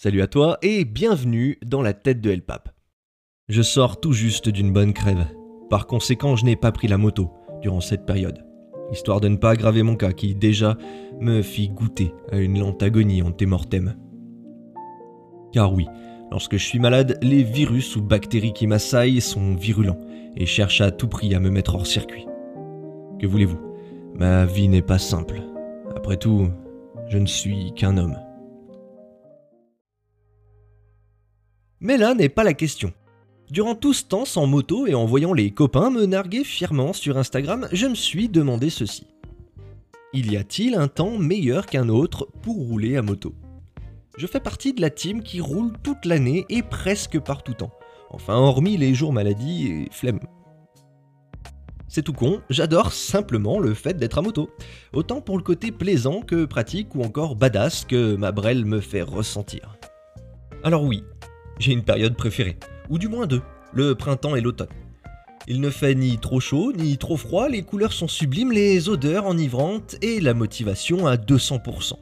Salut à toi et bienvenue dans la tête de El Pape. Je sors tout juste d'une bonne crève. Par conséquent, je n'ai pas pris la moto durant cette période, histoire de ne pas aggraver mon cas qui déjà me fit goûter à une lente agonie en mortem. Car oui, lorsque je suis malade, les virus ou bactéries qui m'assaillent sont virulents et cherchent à tout prix à me mettre hors circuit. Que voulez-vous? Ma vie n'est pas simple. Après tout, je ne suis qu'un homme. Mais là n'est pas la question. Durant tout ce temps sans moto et en voyant les copains me narguer fièrement sur Instagram, je me suis demandé ceci. Il y a-t-il un temps meilleur qu'un autre pour rouler à moto? Je fais partie de la team qui roule toute l'année et presque par tout temps. Enfin, hormis les jours maladie et flemme. C'est tout con, j'adore simplement le fait d'être à moto. Autant pour le côté plaisant que pratique ou encore badass que ma brelle me fait ressentir. Alors oui, j'ai une période préférée, ou du moins deux, le printemps et l'automne. Il ne fait ni trop chaud ni trop froid, les couleurs sont sublimes, les odeurs enivrantes et la motivation à 200%.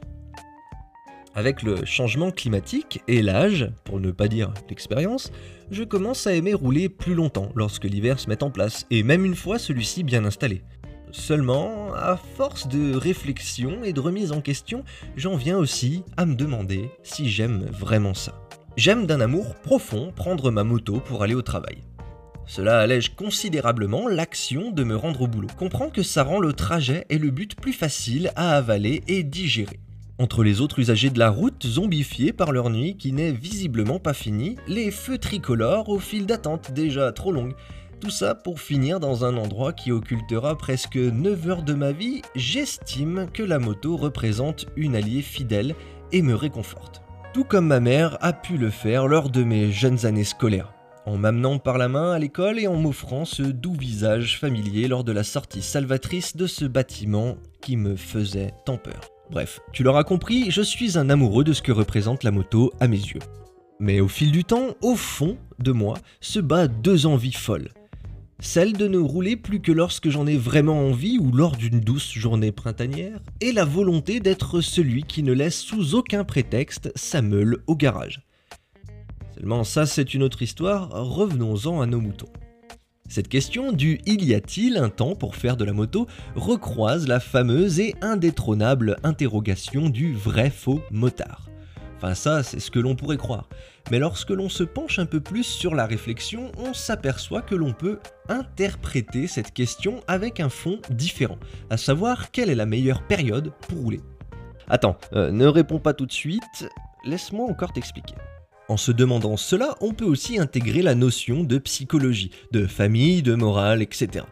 Avec le changement climatique et l'âge, pour ne pas dire l'expérience, je commence à aimer rouler plus longtemps lorsque l'hiver se met en place, et même une fois celui-ci bien installé. Seulement, à force de réflexion et de remise en question, j'en viens aussi à me demander si j'aime vraiment ça. J'aime d'un amour profond prendre ma moto pour aller au travail. Cela allège considérablement l'action de me rendre au boulot. Comprends que ça rend le trajet et le but plus facile à avaler et digérer. Entre les autres usagers de la route zombifiés par leur nuit qui n'est visiblement pas finie, les feux tricolores au fil d'attente déjà trop longues, tout ça pour finir dans un endroit qui occultera presque 9 heures de ma vie, j'estime que la moto représente une alliée fidèle et me réconforte tout comme ma mère a pu le faire lors de mes jeunes années scolaires, en m'amenant par la main à l'école et en m'offrant ce doux visage familier lors de la sortie salvatrice de ce bâtiment qui me faisait tant peur. Bref, tu l'auras compris, je suis un amoureux de ce que représente la moto à mes yeux. Mais au fil du temps, au fond de moi, se bat deux envies folles celle de ne rouler plus que lorsque j'en ai vraiment envie ou lors d'une douce journée printanière, et la volonté d'être celui qui ne laisse sous aucun prétexte sa meule au garage. Seulement ça c'est une autre histoire, revenons-en à nos moutons. Cette question du il y a-t-il un temps pour faire de la moto recroise la fameuse et indétrônable interrogation du vrai faux motard. Enfin ça, c'est ce que l'on pourrait croire. Mais lorsque l'on se penche un peu plus sur la réflexion, on s'aperçoit que l'on peut interpréter cette question avec un fond différent, à savoir quelle est la meilleure période pour rouler. Attends, euh, ne réponds pas tout de suite, laisse-moi encore t'expliquer. En se demandant cela, on peut aussi intégrer la notion de psychologie, de famille, de morale, etc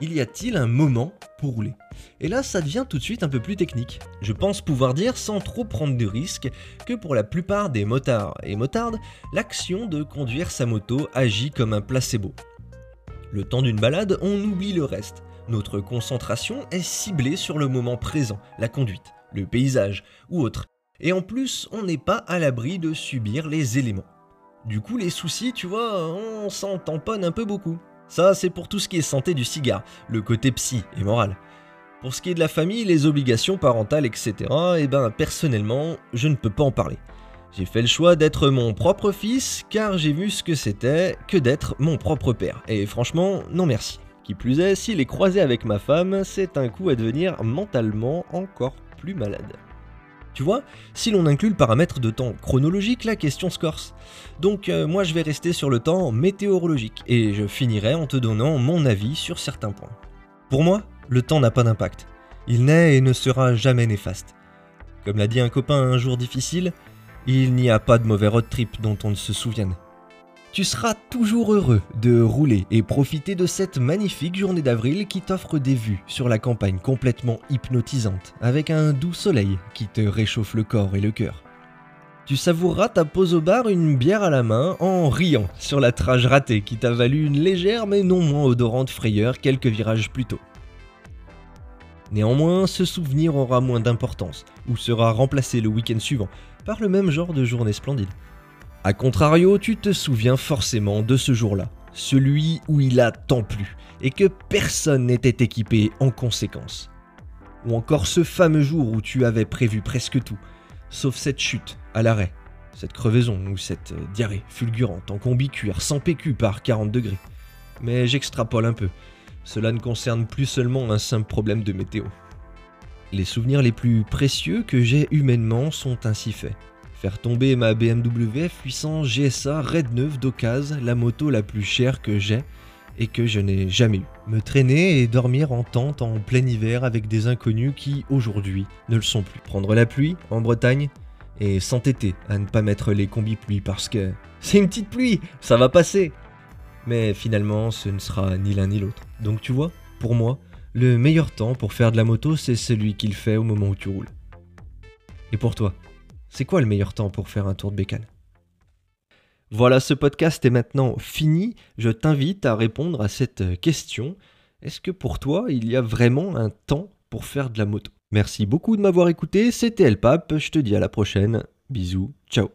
il y a-t-il un moment pour rouler? Et là, ça devient tout de suite un peu plus technique. Je pense pouvoir dire, sans trop prendre de risques, que pour la plupart des motards et motardes, l'action de conduire sa moto agit comme un placebo. Le temps d'une balade, on oublie le reste. Notre concentration est ciblée sur le moment présent, la conduite, le paysage ou autre. Et en plus, on n'est pas à l'abri de subir les éléments. Du coup, les soucis, tu vois, on s'en tamponne un peu beaucoup. Ça, c'est pour tout ce qui est santé du cigare, le côté psy et moral. Pour ce qui est de la famille, les obligations parentales, etc., eh ben personnellement, je ne peux pas en parler. J'ai fait le choix d'être mon propre fils car j'ai vu ce que c'était que d'être mon propre père. Et franchement, non merci. Qui plus est, s'il est croisé avec ma femme, c'est un coup à devenir mentalement encore plus malade. Tu vois, si l'on inclut le paramètre de temps chronologique, la question se corse. Donc euh, moi je vais rester sur le temps météorologique et je finirai en te donnant mon avis sur certains points. Pour moi, le temps n'a pas d'impact. Il n'est et ne sera jamais néfaste. Comme l'a dit un copain un jour difficile, il n'y a pas de mauvais road trip dont on ne se souvienne tu seras toujours heureux de rouler et profiter de cette magnifique journée d'avril qui t'offre des vues sur la campagne complètement hypnotisante, avec un doux soleil qui te réchauffe le corps et le cœur. Tu savoureras ta pause au bar une bière à la main en riant sur la trage ratée qui t'a valu une légère mais non moins odorante frayeur quelques virages plus tôt. Néanmoins, ce souvenir aura moins d'importance, ou sera remplacé le week-end suivant par le même genre de journée splendide. A contrario, tu te souviens forcément de ce jour-là, celui où il a tant plu et que personne n'était équipé en conséquence. Ou encore ce fameux jour où tu avais prévu presque tout, sauf cette chute à l'arrêt, cette crevaison ou cette diarrhée fulgurante en combi cuir sans PQ par 40 degrés. Mais j'extrapole un peu. Cela ne concerne plus seulement un simple problème de météo. Les souvenirs les plus précieux que j'ai humainement sont ainsi faits. Faire tomber ma BMW F800 GSA Red 9 d'occasion, la moto la plus chère que j'ai et que je n'ai jamais eue. Me traîner et dormir en tente en plein hiver avec des inconnus qui, aujourd'hui, ne le sont plus. Prendre la pluie en Bretagne et s'entêter à ne pas mettre les combis pluie parce que c'est une petite pluie, ça va passer. Mais finalement, ce ne sera ni l'un ni l'autre. Donc tu vois, pour moi, le meilleur temps pour faire de la moto, c'est celui qu'il fait au moment où tu roules. Et pour toi, c'est quoi le meilleur temps pour faire un tour de bécane? Voilà, ce podcast est maintenant fini. Je t'invite à répondre à cette question. Est-ce que pour toi, il y a vraiment un temps pour faire de la moto? Merci beaucoup de m'avoir écouté, c'était El Pape, je te dis à la prochaine. Bisous, ciao